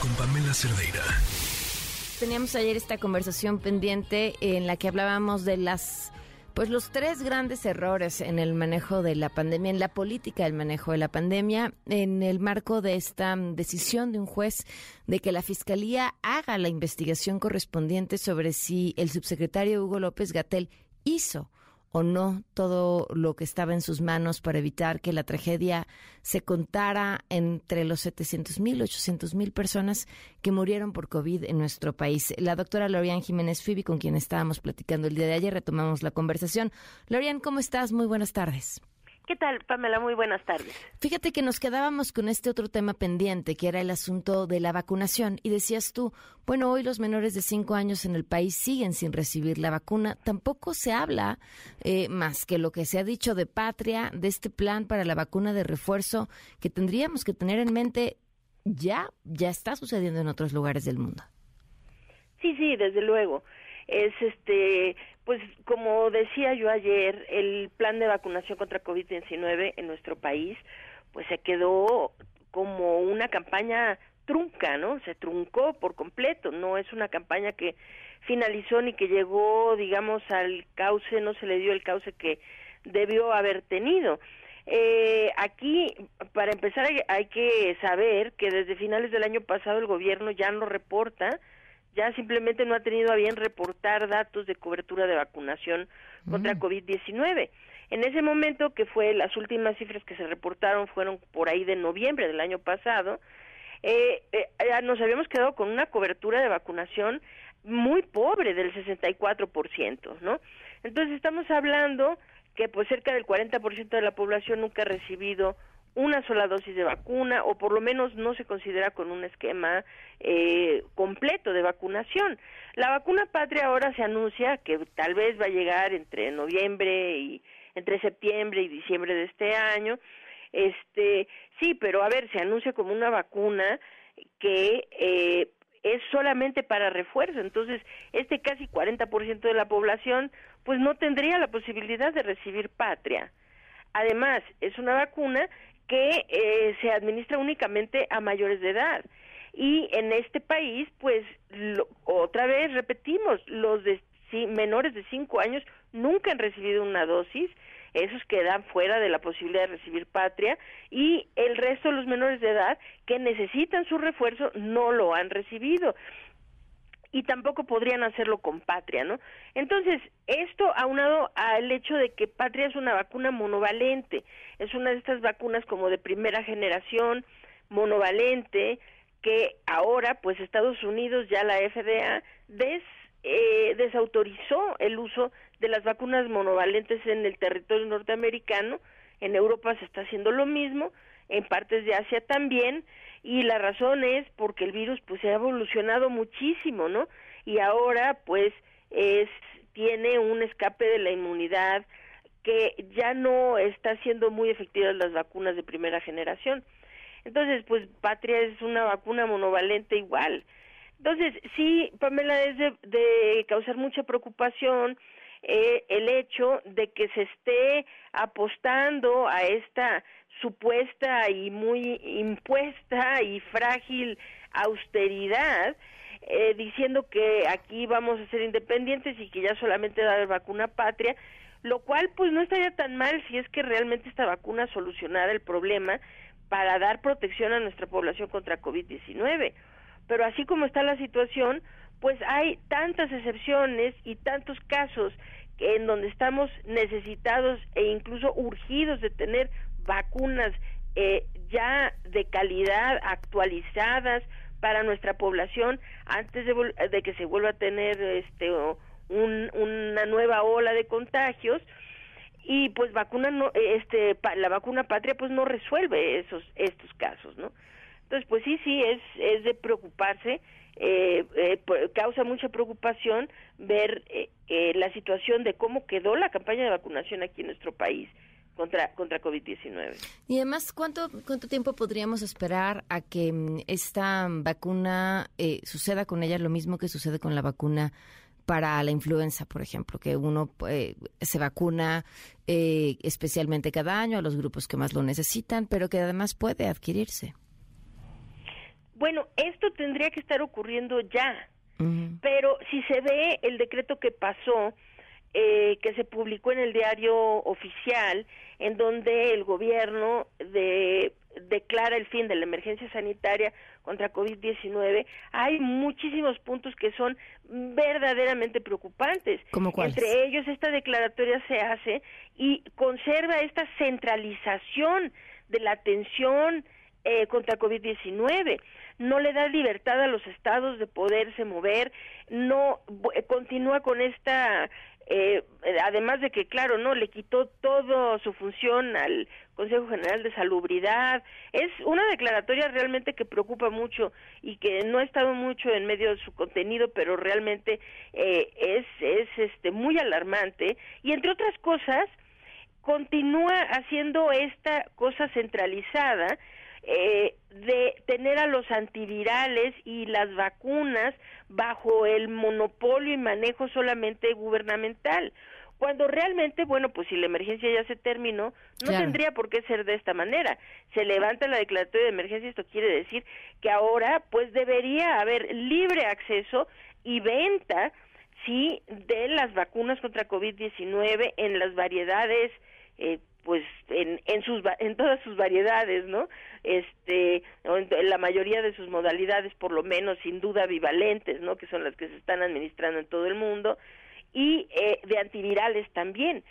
Con Pamela Cerdeira. Teníamos ayer esta conversación pendiente en la que hablábamos de las pues los tres grandes errores en el manejo de la pandemia, en la política del manejo de la pandemia, en el marco de esta decisión de un juez de que la Fiscalía haga la investigación correspondiente sobre si el subsecretario Hugo López Gatel hizo o no todo lo que estaba en sus manos para evitar que la tragedia se contara entre los 700 mil, 800 mil personas que murieron por COVID en nuestro país. La doctora Lorian Jiménez Fibi, con quien estábamos platicando el día de ayer, retomamos la conversación. Lorian, ¿cómo estás? Muy buenas tardes. ¿Qué tal, Pamela? Muy buenas tardes. Fíjate que nos quedábamos con este otro tema pendiente, que era el asunto de la vacunación. Y decías tú, bueno, hoy los menores de cinco años en el país siguen sin recibir la vacuna. Tampoco se habla eh, más que lo que se ha dicho de patria, de este plan para la vacuna de refuerzo que tendríamos que tener en mente ya, ya está sucediendo en otros lugares del mundo. Sí, sí, desde luego. Es este, pues como decía yo ayer, el plan de vacunación contra COVID-19 en nuestro país, pues se quedó como una campaña trunca, ¿no? Se truncó por completo, no es una campaña que finalizó ni que llegó, digamos, al cauce, no se le dio el cauce que debió haber tenido. Eh, aquí, para empezar, hay que saber que desde finales del año pasado el gobierno ya no reporta ya simplemente no ha tenido a bien reportar datos de cobertura de vacunación contra mm. COVID-19. En ese momento, que fue las últimas cifras que se reportaron fueron por ahí de noviembre del año pasado, eh, eh, nos habíamos quedado con una cobertura de vacunación muy pobre del 64%, ¿no? Entonces estamos hablando que pues cerca del 40% de la población nunca ha recibido una sola dosis de vacuna o por lo menos no se considera con un esquema eh, completo de vacunación. La vacuna patria ahora se anuncia que tal vez va a llegar entre noviembre y entre septiembre y diciembre de este año. Este, sí, pero a ver, se anuncia como una vacuna que eh, es solamente para refuerzo. Entonces, este casi 40% de la población pues no tendría la posibilidad de recibir patria. Además, es una vacuna que eh, se administra únicamente a mayores de edad. Y en este país, pues, otra vez repetimos, los de menores de 5 años nunca han recibido una dosis, esos quedan fuera de la posibilidad de recibir patria, y el resto de los menores de edad que necesitan su refuerzo no lo han recibido y tampoco podrían hacerlo con Patria, ¿no? Entonces, esto aunado al hecho de que Patria es una vacuna monovalente, es una de estas vacunas como de primera generación, monovalente, que ahora, pues Estados Unidos, ya la FDA, des, eh, desautorizó el uso de las vacunas monovalentes en el territorio norteamericano, en Europa se está haciendo lo mismo, en partes de Asia también, y la razón es porque el virus pues ha evolucionado muchísimo, ¿no? Y ahora pues es tiene un escape de la inmunidad que ya no está siendo muy efectivas las vacunas de primera generación. Entonces, pues Patria es una vacuna monovalente igual. Entonces, sí, Pamela, es de, causar mucha preocupación eh, el hecho de que se esté apostando a esta supuesta y muy impuesta y frágil austeridad, eh, diciendo que aquí vamos a ser independientes y que ya solamente va a haber vacuna patria, lo cual pues no estaría tan mal si es que realmente esta vacuna solucionara el problema para dar protección a nuestra población contra COVID-19. Pero así como está la situación, pues hay tantas excepciones y tantos casos en donde estamos necesitados e incluso urgidos de tener vacunas eh, ya de calidad, actualizadas para nuestra población antes de, que se vuelva a tener este una nueva ola de contagios. Y pues vacuna no este la vacuna patria pues no resuelve esos estos casos no entonces pues sí sí es es de preocuparse eh, eh, causa mucha preocupación ver la situación de cómo quedó la campaña de vacunación aquí en nuestro país contra, contra COVID-19. Y además, ¿cuánto, ¿cuánto tiempo podríamos esperar a que mm, esta vacuna eh, suceda con ella lo mismo que sucede con la vacuna para la influenza, por ejemplo, que uno eh, se vacuna eh, especialmente cada año a los grupos que más lo necesitan, pero que además puede adquirirse? Bueno, esto tendría que estar ocurriendo ya, pero si se ve el decreto que pasó, eh, que se publicó en el diario oficial, en donde el gobierno de, declara el fin de la emergencia sanitaria contra COVID-19, hay muchísimos puntos que son verdaderamente preocupantes. Entre ellos, esta declaratoria se hace y conserva esta centralización de la atención eh, contra COVID-19 no le da libertad a los estados de poderse mover, no continúa con esta eh, además de que, claro, no le quitó toda su función al Consejo General de Salubridad. Es una declaratoria realmente que preocupa mucho y que no ha estado mucho en medio de su contenido, pero realmente eh, es, es este, muy alarmante. Y entre otras cosas, continúa haciendo esta cosa centralizada eh, de tener a los antivirales y las vacunas bajo el monopolio y manejo solamente gubernamental cuando realmente, bueno, pues si la emergencia ya se terminó, no tendría por qué ser de esta manera. Se levanta la declaratoria de emergencia, esto quiere decir que ahora pues debería haber libre acceso y venta, sí, de las vacunas contra COVID-19 en las variedades eh, pues en, en sus en todas sus variedades no este en la mayoría de sus modalidades por lo menos sin duda bivalentes no que son las que se están administrando en todo el mundo y eh, de antivirales también.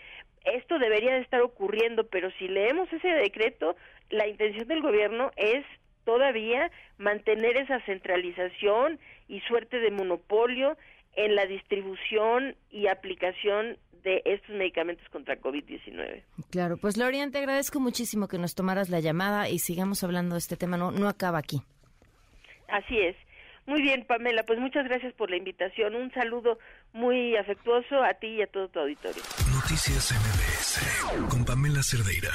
Esto debería de estar ocurriendo pero si leemos ese decreto la intención del gobierno es todavía mantener esa centralización y suerte de monopolio en la distribución y aplicación de estos medicamentos contra COVID-19. Claro, pues Lorian, te agradezco muchísimo que nos tomaras la llamada y sigamos hablando de este tema, no, no acaba aquí. Así es. Muy bien, Pamela, pues muchas gracias por la invitación. Un saludo muy afectuoso a ti y a todo tu auditorio. Noticias MBS con Pamela Cerdeira.